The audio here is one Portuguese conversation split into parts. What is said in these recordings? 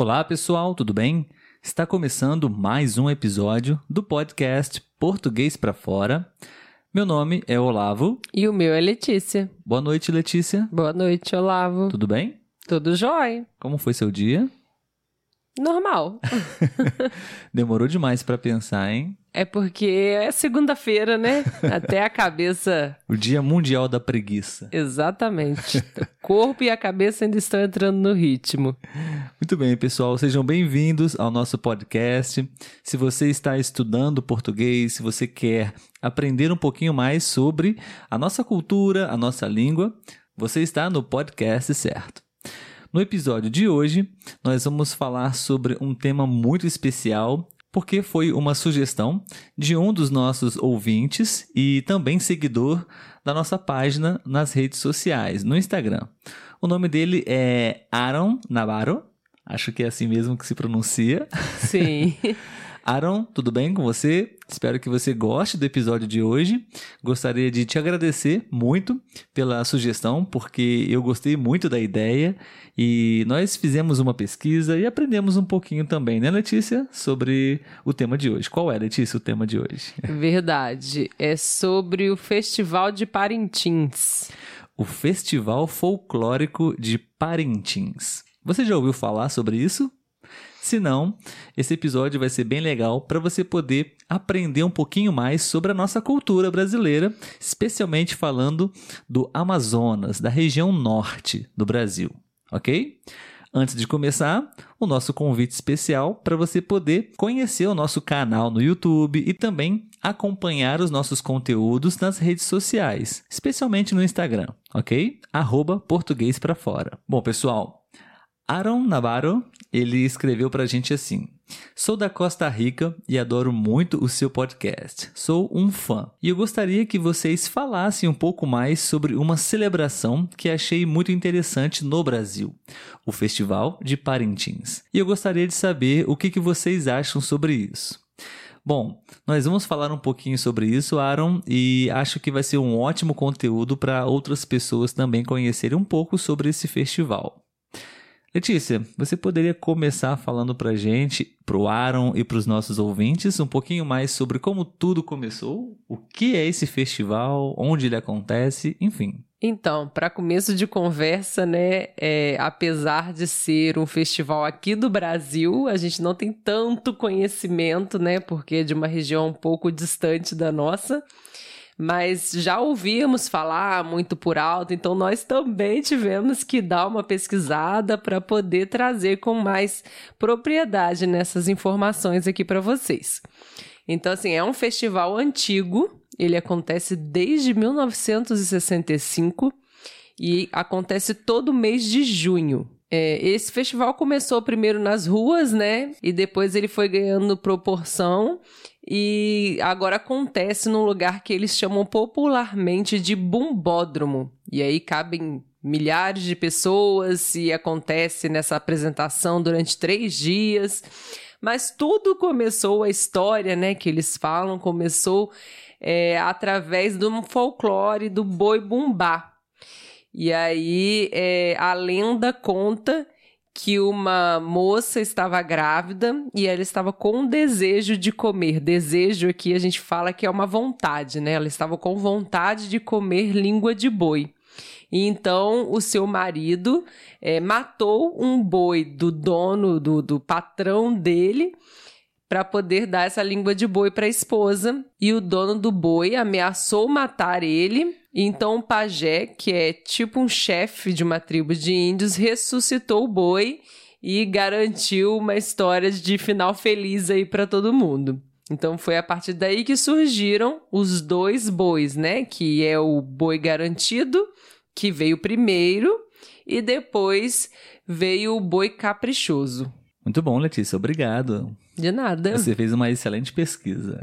Olá, pessoal, tudo bem? Está começando mais um episódio do podcast Português para Fora. Meu nome é Olavo. E o meu é Letícia. Boa noite, Letícia. Boa noite, Olavo. Tudo bem? Tudo jóia. Como foi seu dia? Normal. Demorou demais para pensar, hein? É porque é segunda-feira, né? Até a cabeça. O Dia Mundial da Preguiça. Exatamente. O corpo e a cabeça ainda estão entrando no ritmo. Muito bem, pessoal. Sejam bem-vindos ao nosso podcast. Se você está estudando português, se você quer aprender um pouquinho mais sobre a nossa cultura, a nossa língua, você está no podcast certo. No episódio de hoje, nós vamos falar sobre um tema muito especial, porque foi uma sugestão de um dos nossos ouvintes e também seguidor da nossa página nas redes sociais, no Instagram. O nome dele é Aaron Navarro, acho que é assim mesmo que se pronuncia. Sim. Aaron, tudo bem com você? Espero que você goste do episódio de hoje. Gostaria de te agradecer muito pela sugestão, porque eu gostei muito da ideia e nós fizemos uma pesquisa e aprendemos um pouquinho também, né, Letícia, sobre o tema de hoje. Qual é, Letícia, o tema de hoje? Verdade. É sobre o Festival de Parintins. O Festival Folclórico de Parintins. Você já ouviu falar sobre isso? Se não, esse episódio vai ser bem legal para você poder aprender um pouquinho mais sobre a nossa cultura brasileira, especialmente falando do Amazonas, da região norte do Brasil, ok? Antes de começar, o nosso convite especial para você poder conhecer o nosso canal no YouTube e também acompanhar os nossos conteúdos nas redes sociais, especialmente no Instagram, ok? Arroba português para fora. Bom, pessoal, Aaron Navarro, ele escreveu pra gente assim: Sou da Costa Rica e adoro muito o seu podcast. Sou um fã. E eu gostaria que vocês falassem um pouco mais sobre uma celebração que achei muito interessante no Brasil, o Festival de Parintins. E eu gostaria de saber o que, que vocês acham sobre isso. Bom, nós vamos falar um pouquinho sobre isso, Aaron, e acho que vai ser um ótimo conteúdo para outras pessoas também conhecerem um pouco sobre esse festival. Letícia, você poderia começar falando para gente, para o Aaron e para os nossos ouvintes, um pouquinho mais sobre como tudo começou, o que é esse festival, onde ele acontece, enfim. Então, para começo de conversa, né, é, apesar de ser um festival aqui do Brasil, a gente não tem tanto conhecimento, né, porque é de uma região um pouco distante da nossa mas já ouvíamos falar muito por alto, então nós também tivemos que dar uma pesquisada para poder trazer com mais propriedade nessas informações aqui para vocês. Então, assim, é um festival antigo, ele acontece desde 1965 e acontece todo mês de junho. É, esse festival começou primeiro nas ruas, né? E depois ele foi ganhando proporção e agora acontece num lugar que eles chamam popularmente de bumbódromo. E aí cabem milhares de pessoas e acontece nessa apresentação durante três dias. Mas tudo começou, a história né, que eles falam, começou é, através do folclore do boi bumbá. E aí é, a lenda conta que uma moça estava grávida e ela estava com desejo de comer. Desejo aqui a gente fala que é uma vontade, né? Ela estava com vontade de comer língua de boi. E então o seu marido é, matou um boi do dono, do, do patrão dele, para poder dar essa língua de boi para a esposa. E o dono do boi ameaçou matar ele então o pajé, que é tipo um chefe de uma tribo de índios, ressuscitou o boi e garantiu uma história de final feliz aí para todo mundo. Então foi a partir daí que surgiram os dois bois, né? Que é o boi garantido, que veio primeiro, e depois veio o boi caprichoso. Muito bom, Letícia, obrigado. De nada. Você fez uma excelente pesquisa.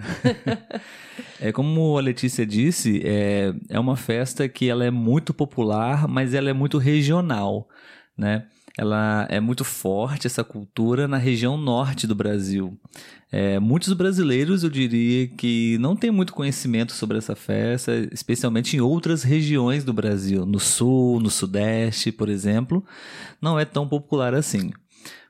é como a Letícia disse, é, é uma festa que ela é muito popular, mas ela é muito regional, né? Ela é muito forte essa cultura na região norte do Brasil. É, muitos brasileiros, eu diria, que não têm muito conhecimento sobre essa festa, especialmente em outras regiões do Brasil, no sul, no sudeste, por exemplo, não é tão popular assim.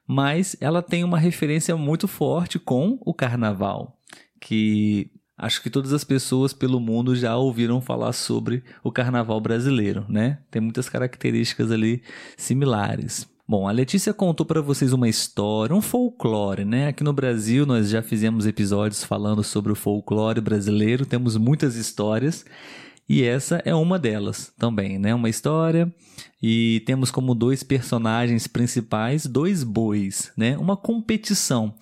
Mas ela tem uma referência muito forte com o carnaval, que acho que todas as pessoas pelo mundo já ouviram falar sobre o carnaval brasileiro, né? Tem muitas características ali similares. Bom, a Letícia contou para vocês uma história, um folclore, né? Aqui no Brasil nós já fizemos episódios falando sobre o folclore brasileiro, temos muitas histórias e essa é uma delas também, né? Uma história e temos como dois personagens principais dois bois, né? Uma competição.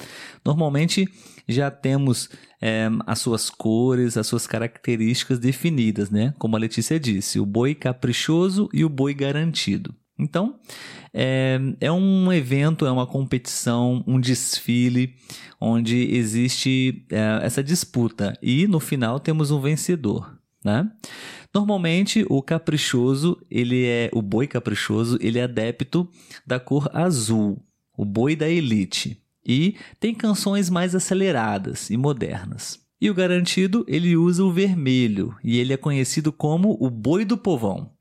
Normalmente já temos é, as suas cores, as suas características definidas, né? Como a Letícia disse, o boi caprichoso e o boi garantido. Então, é, é um evento, é uma competição, um desfile onde existe é, essa disputa e no final temos um vencedor, né? Normalmente o caprichoso, ele é o boi caprichoso, ele é adepto da cor azul, o boi da elite, e tem canções mais aceleradas e modernas. E o garantido, ele usa o vermelho e ele é conhecido como o boi do povão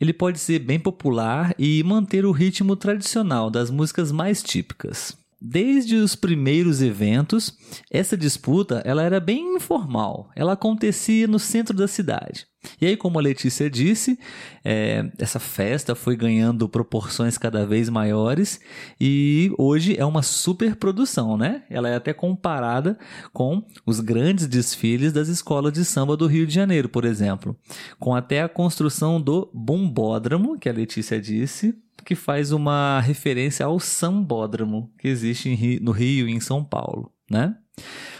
ele pode ser bem popular e manter o ritmo tradicional das músicas mais típicas. Desde os primeiros eventos, essa disputa ela era bem informal, ela acontecia no centro da cidade. E aí, como a Letícia disse, é, essa festa foi ganhando proporções cada vez maiores e hoje é uma super produção, né? Ela é até comparada com os grandes desfiles das escolas de samba do Rio de Janeiro, por exemplo, com até a construção do bombódromo, que a Letícia disse, que faz uma referência ao sambódromo que existe no Rio e em São Paulo, né?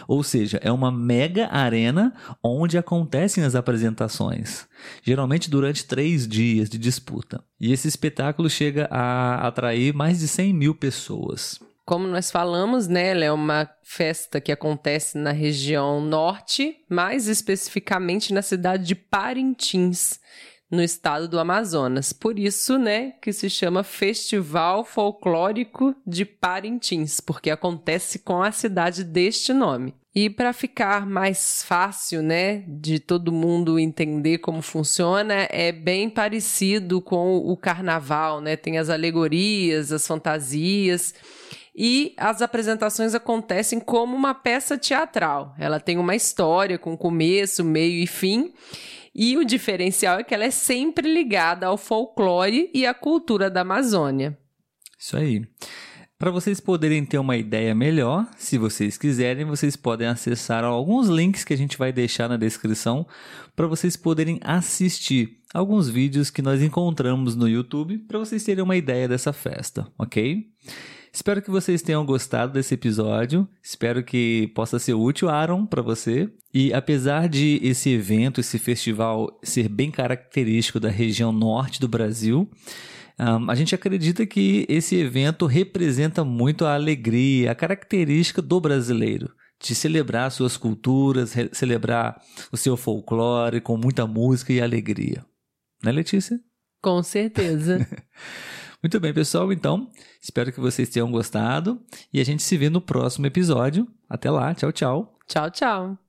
Ou seja, é uma mega arena onde acontecem as apresentações, geralmente durante três dias de disputa. E esse espetáculo chega a atrair mais de 100 mil pessoas. Como nós falamos, né, ela é uma festa que acontece na região norte, mais especificamente na cidade de Parintins no estado do Amazonas. Por isso, né, que se chama Festival Folclórico de Parintins, porque acontece com a cidade deste nome. E para ficar mais fácil, né, de todo mundo entender como funciona, é bem parecido com o carnaval, né? Tem as alegorias, as fantasias e as apresentações acontecem como uma peça teatral. Ela tem uma história com começo, meio e fim. E o diferencial é que ela é sempre ligada ao folclore e à cultura da Amazônia. Isso aí. Para vocês poderem ter uma ideia melhor, se vocês quiserem, vocês podem acessar alguns links que a gente vai deixar na descrição para vocês poderem assistir alguns vídeos que nós encontramos no YouTube para vocês terem uma ideia dessa festa, ok? Espero que vocês tenham gostado desse episódio. Espero que possa ser útil, Aaron, para você. E apesar de esse evento, esse festival ser bem característico da região norte do Brasil, um, a gente acredita que esse evento representa muito a alegria, a característica do brasileiro de celebrar suas culturas, celebrar o seu folclore com muita música e alegria. Né, Letícia? Com certeza. Muito bem, pessoal. Então, espero que vocês tenham gostado e a gente se vê no próximo episódio. Até lá. Tchau, tchau. Tchau, tchau.